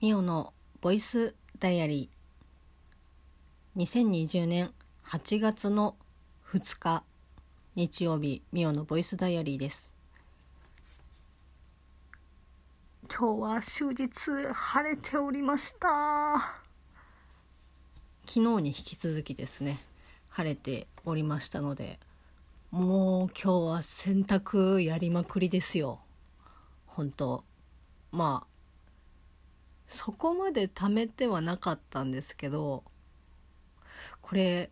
ミオのボイスダイアリー。2020年8月の2日日曜日ミオのボイスダイアリーです。今日は終日晴れておりました。昨日に引き続きですね晴れておりましたのでもう今日は洗濯やりまくりですよ。本当まあそこまで貯めてはなかったんですけどこれ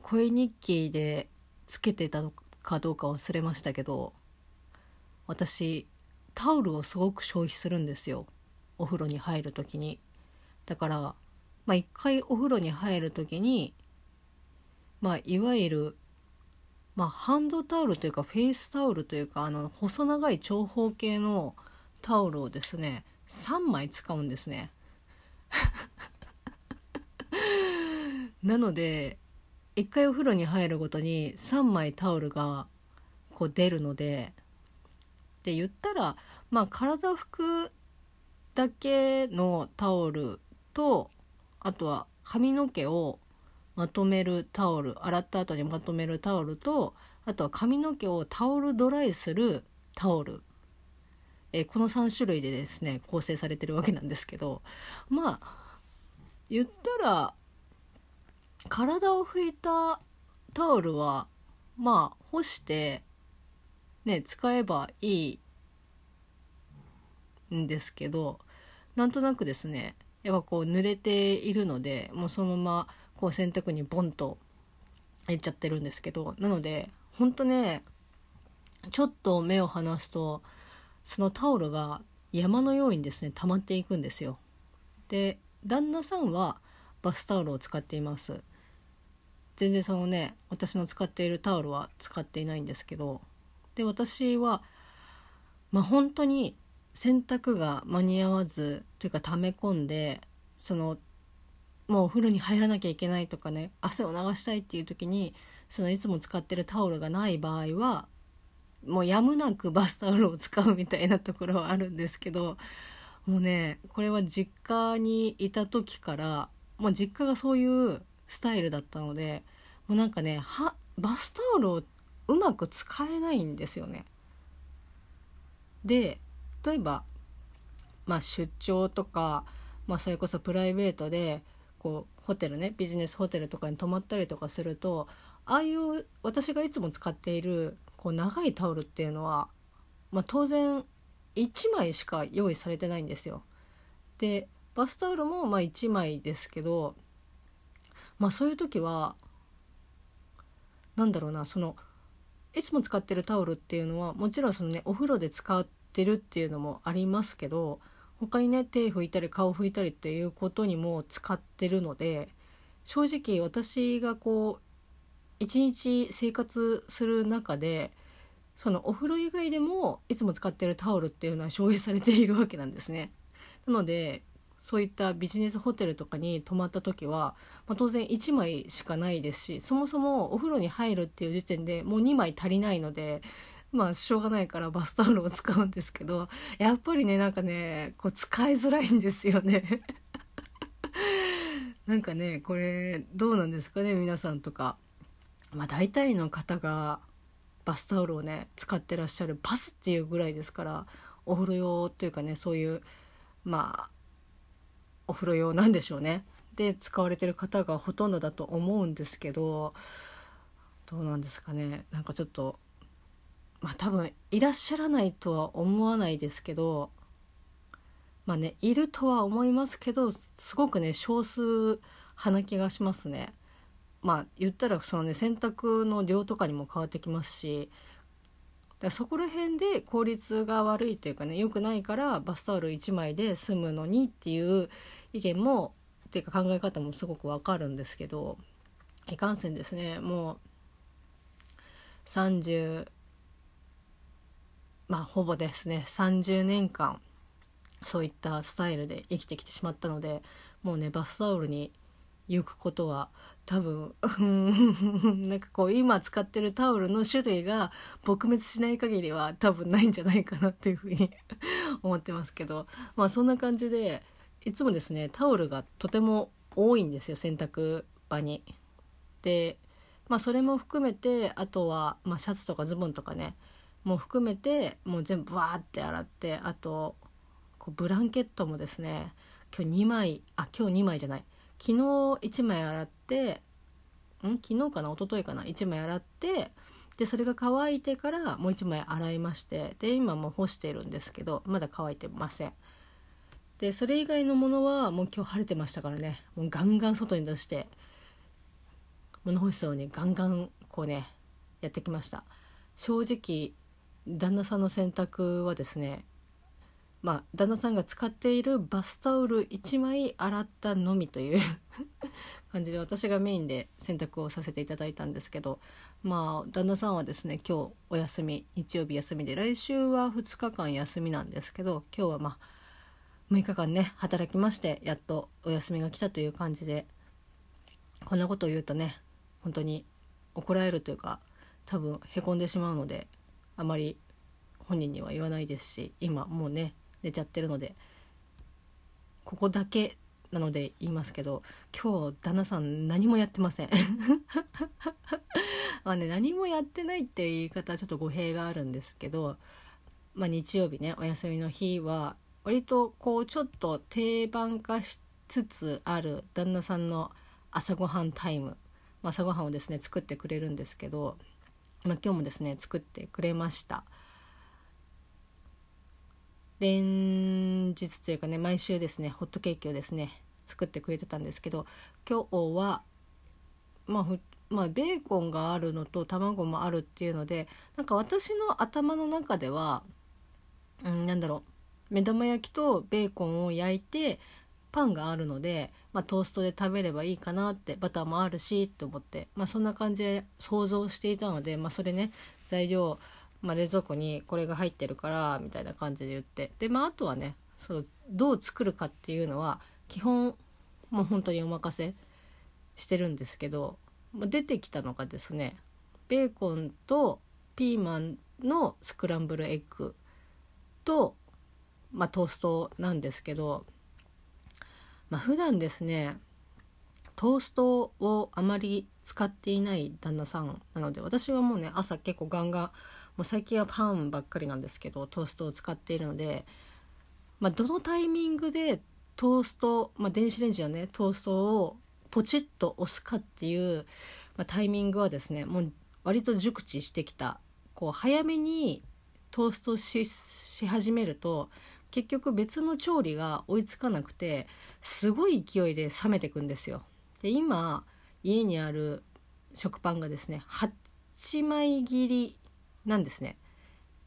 声日記でつけてたのかどうか忘れましたけど私タオルをすごく消費するんですよ。お風呂に入る時に。だからまあ一回お風呂に入る時にまあいわゆるまあハンドタオルというかフェイスタオルというかあの細長い長方形のタオルをですね3枚使うんですね。なので1回お風呂に入るごとに3枚タオルがこう出るのでで言ったらまあ体拭くだけのタオルとあとは髪の毛をまとめるタオル洗った後にまとめるタオルとあとは髪の毛をタオルドライするタオルえこの3種類でですね構成されてるわけなんですけどまあ言ったら体を拭いたタオルはまあ干してね使えばいいんですけどなんとなくですねやっぱこう濡れているのでもうそのままこう洗濯にボンといっちゃってるんですけどなのでほんとねちょっと目を離すとそのタオルが山のようにですね溜まっていくんですよ。で旦那さんはバスタオルを使っています。全然そのね私の使っているタオルは使っていないんですけどで私はまあ本当に洗濯が間に合わずというか溜め込んでそのもうお風呂に入らなきゃいけないとかね汗を流したいっていう時にそのいつも使ってるタオルがない場合はもうやむなくバスタオルを使うみたいなところはあるんですけどもうねこれは実家にいた時からもう実家がそういうスタイルだったのでもうなんかねはバスタオルをうまく使えないんですよね。で例えば、まあ、出張とか、まあ、それこそプライベートでこうホテルねビジネスホテルとかに泊まったりとかするとああいう私がいつも使っているこう長いタオルっていうのは、まあ、当然1枚しか用意されてないんですよ。でバスタオルもまあ1枚ですけどまあそういう時は何だろうなそのいつも使ってるタオルっていうのはもちろんそのねお風呂で使ってるっていうのもありますけど他にね手拭いたり顔拭いたりっていうことにも使ってるので正直私がこう一日生活する中でそのお風呂以外でもいつも使ってるタオルっていうのは消費されているわけなんですね。なのでそういったビジネスホテルとかに泊まった時は、まあ、当然1枚しかないですしそもそもお風呂に入るっていう時点でもう2枚足りないのでまあしょうがないからバスタオルを使うんですけどやっぱりねなんかねこう使いづらいんですよね なんかねこれどうなんですかね皆さんとか。まあ、大体の方がバスタオルをね使ってらっしゃるバスっていうぐらいですからお風呂用というかねそういうまあお風呂用なんでしょうねで使われてる方がほとんどだと思うんですけどどうなんですかねなんかちょっとまあ多分いらっしゃらないとは思わないですけどまあねいるとは思いますけどすごくね少数派な気がしますね。まあ言ったらそのね洗濯の量とかにも変わってきますしだそこら辺で効率が悪いというかね良くないからバスタオル1枚で済むのにっていう意見もっていうか考え方もすごくわかるんですけどいかんせんですねもう30まあほぼですね30年間そういったスタイルで生きてきてしまったのでもうねバスタオルに行くことは多分 なんかこう今使ってるタオルの種類が撲滅しない限りは多分ないんじゃないかなっていうふうに 思ってますけどまあそんな感じでいつもですねタオルがとても多いんですよ洗濯場に。でまあそれも含めてあとは、まあ、シャツとかズボンとかねもう含めてもう全部わーって洗ってあとこうブランケットもですね今日2枚あ今日2枚じゃない昨日1枚洗ってん？昨日かな？一昨日かな？1枚洗ってでそれが乾いてからもう1枚洗いましてで今もう干してるんですけどまだ乾いてません。でそれ以外のものはもう今日晴れてましたからね。もうガンガン外に出して物干しそうにガンガンこうねやってきました。正直旦那さんの洗濯はですねまあ旦那さんが使っているバスタオル1枚洗ったのみという 感じで私がメインで洗濯をさせていただいたんですけどまあ旦那さんはですね今日お休み日曜日休みで来週は2日間休みなんですけど今日はまあ6日間ね働きましてやっとお休みが来たという感じでこんなことを言うとね本当に怒られるというか多分へこんでしまうのであまり本人には言わないですし今もうね寝ちゃってるのでここだけなので言いますけど今日旦那さん何もやってません まあね何もやってないっていう言い方はちょっと語弊があるんですけど、まあ、日曜日ねお休みの日は割とこうちょっと定番化しつつある旦那さんの朝ごはんタイムまあ朝ごはんをですね作ってくれるんですけど、まあ、今日もですね作ってくれました。連日というかね毎週ですねホットケーキをですね作ってくれてたんですけど今日はまあまあ、ベーコンがあるのと卵もあるっていうのでなんか私の頭の中では、うん、なんだろう目玉焼きとベーコンを焼いてパンがあるので、まあ、トーストで食べればいいかなってバターもあるしと思って、まあ、そんな感じで想像していたので、まあ、それね材料まあ、冷蔵庫にこれが入ってるからみたいな感じで言って。でまああとはねそうどう作るかっていうのは基本もう本当にお任せしてるんですけど、まあ、出てきたのがですねベーコンとピーマンのスクランブルエッグと、まあ、トーストなんですけど、まあ、普段ですねトーストをあまり使っていない旦那さんなので私はもうね朝結構ガンガンもう最近はパンばっかりなんですけどトーストを使っているので、まあ、どのタイミングでトースト、まあ、電子レンジのねトーストをポチッと押すかっていう、まあ、タイミングはですねもう割と熟知してきたこう早めにトーストしし始めると結局別の調理が追いつかなくてすごい勢いで冷めてくんですよ。で今家にある食パンがですね8枚切りなんですね。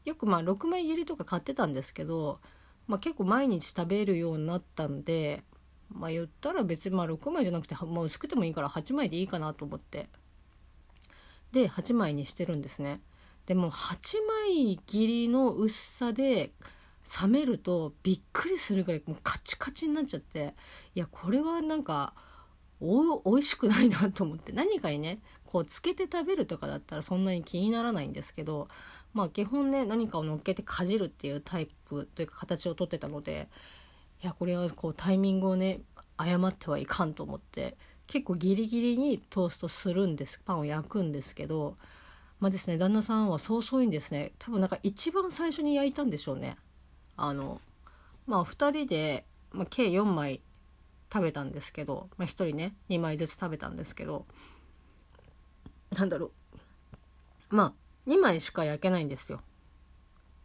よくまあ6枚切りとか買ってたんですけど、まあ、結構毎日食べるようになったんでまあ言ったら別にまあ6枚じゃなくて、まあ、薄くてもいいから8枚でいいかなと思ってで8枚にしてるんですね。でも8枚切りの薄さで冷めるとびっくりするぐらいもうカチカチになっちゃっていやこれはなんかお美味しくないなと思って。何かにねこうつけて食べるとかだったらそんなに気にならないんですけどまあ基本ね何かを乗っけてかじるっていうタイプというか形をとってたのでいやこれはこうタイミングをね誤ってはいかんと思って結構ギリギリにトーストするんですパンを焼くんですけどまあですね旦那さんはそうそういんですね。多分なんか一番最初に焼いたんでしょうね。あのまあ2人で、まあ、計4枚食べたんですけど、まあ、1人ね2枚ずつ食べたんですけどなんだろうまあ2枚しか焼けないんですよ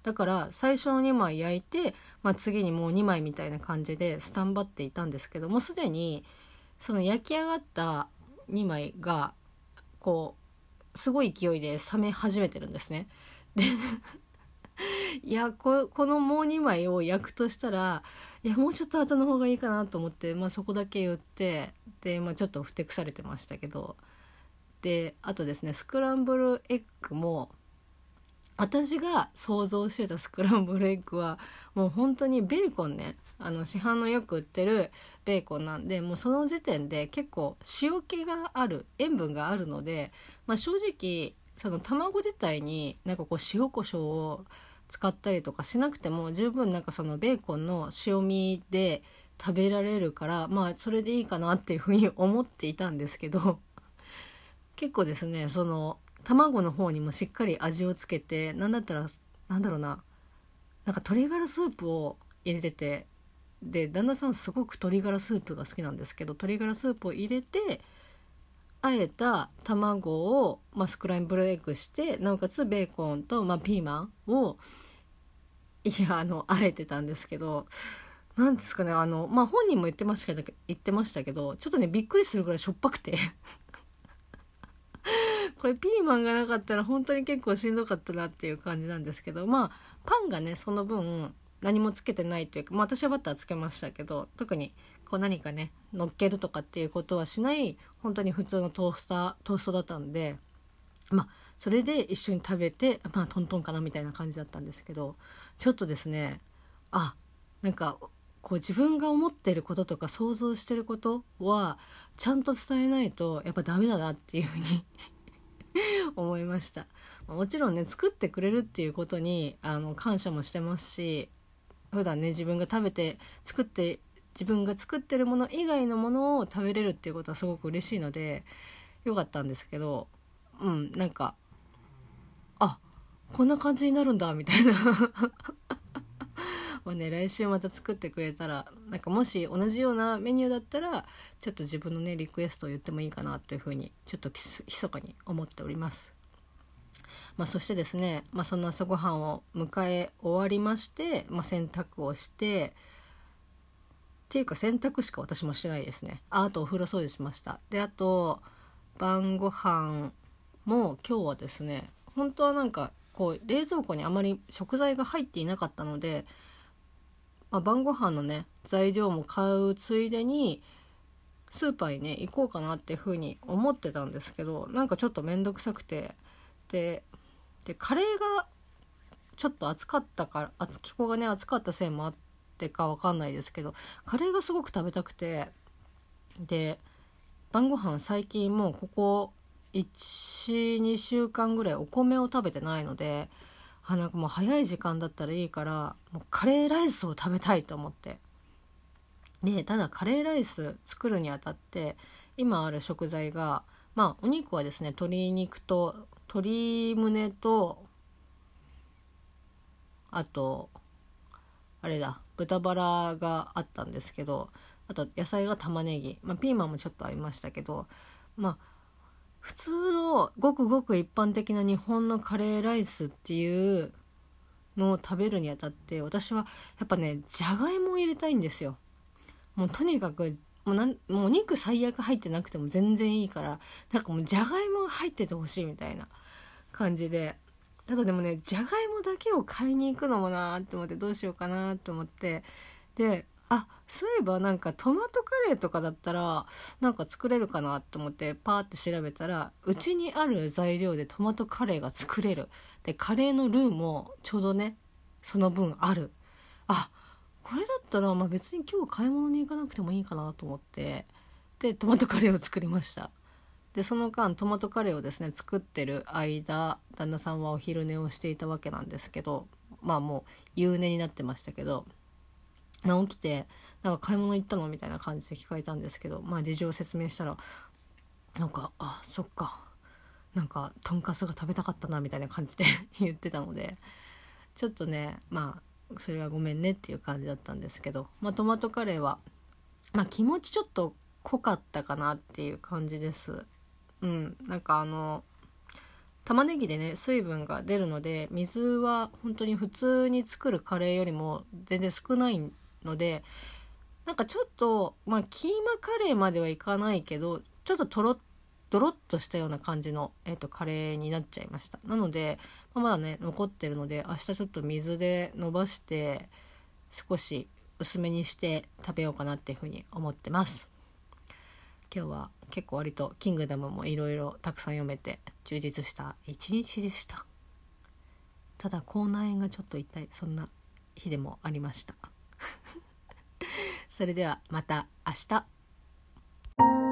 だから最初の2枚焼いて、まあ、次にもう2枚みたいな感じでスタンバっていたんですけどもうすでにその焼き上がった2枚がこうすごい勢いで冷め始めてるんですね。で いやこのもう2枚を焼くとしたらいやもうちょっと後の方がいいかなと思って、まあ、そこだけ言ってで、まあ、ちょっとふてくされてましたけど。であとですねスクランブルエッグも私が想像してたスクランブルエッグはもう本当にベーコンねあの市販のよく売ってるベーコンなんでもうその時点で結構塩気がある塩分があるので、まあ、正直その卵自体になんかこう塩コショウを使ったりとかしなくても十分なんかそのベーコンの塩味で食べられるからまあそれでいいかなっていうふうに思っていたんですけど 結構ですねその卵の方にもしっかり味をつけて何だったらなんだろうななんか鶏ガラスープを入れててで旦那さんすごく鶏ガラスープが好きなんですけど鶏ガラスープを入れてあえた卵を、まあ、スクランブルエッグしてなおかつベーコンと、まあ、ピーマンをいやあのあえてたんですけど何ですかねあのまあ本人も言ってましたけど言ってましたけどちょっとねびっくりするぐらいしょっぱくて。これピーマンがなかったら本当に結構しんどかったなっていう感じなんですけどまあパンがねその分何もつけてないというか、まあ、私はバターつけましたけど特にこう何かね乗っけるとかっていうことはしない本当に普通のトースタートーストだったんでまあそれで一緒に食べてまあトントンかなみたいな感じだったんですけどちょっとですねあなんかこう自分が思ってることとか想像してることはちゃんと伝えないとやっぱダメだなっていうふうに 思いました。もちろんね作ってくれるっていうことにあの感謝もしてますし普段ね自分が食べて作って自分が作ってるもの以外のものを食べれるっていうことはすごく嬉しいのでよかったんですけどうんなんかあこんな感じになるんだみたいなまあね来週また作ってくれたらなんかもし同じようなメニューだったらちょっと自分のねリクエストを言ってもいいかなというふうにちょっと密かに思っております。まあ、そしてですね、まあ、そんな朝ごはんを迎え終わりまして、まあ、洗濯をしてていうか洗濯しか私もしないですね。ああとお風呂掃除しました。であと晩ご飯も今日はですね本当はなんかこう冷蔵庫にあまり食材が入っていなかったので、まあ、晩ご飯のね材料も買うついでにスーパーにね行こうかなっていうふうに思ってたんですけどなんかちょっと面倒くさくて。ででカレーがちょっと暑かったから気候がね暑かったせいもあってか分かんないですけどカレーがすごく食べたくてで晩ご飯最近もうここ12週間ぐらいお米を食べてないのであなんかもう早い時間だったらいいからもうカレーライスを食べたいと思って。でただカレーライス作るにあたって今ある食材がまあお肉はですね鶏肉と鶏胸とあとあれだ豚バラがあったんですけどあと野菜が玉ねぎ、まあ、ピーマンもちょっとありましたけどまあ普通のごくごく一般的な日本のカレーライスっていうのを食べるにあたって私はやっぱねじゃがいもを入れたいんですよ。もうとにかくもうなんもうお肉最悪入ってなくても全然いいからなんかもうじゃがいもが入っててほしいみたいな感じでただでもねじゃがいもだけを買いに行くのもなーって思ってどうしようかなと思って。であそういえばなんかトマトカレーとかだったらなんか作れるかなと思ってパーって調べたらうちにある材料でトマトカレーが作れる。でカレーのルーもちょうどねその分ある。あこれだったらまあ別に今日買い物に行かなくてもいいかなと思ってでトマトカレーを作りました。でその間トマトカレーをですね作ってる間旦那さんはお昼寝をしていたわけなんですけどまあもう夕寝になってましたけど、まあ、起きて「なんか買い物行ったの?」みたいな感じで聞かれたんですけどまあ事情を説明したらなんか「あそっかなんかとんかつが食べたかったな」みたいな感じで 言ってたのでちょっとねまあそれはごめんねっていう感じだったんですけど、まあ、トマトカレーは、まあ、気持ちちょっと濃かったかなっていう感じです。うんなんかあの玉ねぎでね水分が出るので水は本当に普通に作るカレーよりも全然少ないのでなんかちょっとまあキーマカレーまではいかないけどちょっととろドロッとしたような感じの、えーと、カレーになっちゃいました。なので、まあ、まだね残ってるので明日ちょっと水で伸ばして少し薄めにして食べようかなっていうふうに思ってます。今日は結構割と「キングダム」もいろいろたくさん読めて充実した一日でした。ただ口内炎がちょっと痛いそんな日でもありました。それではまた明日。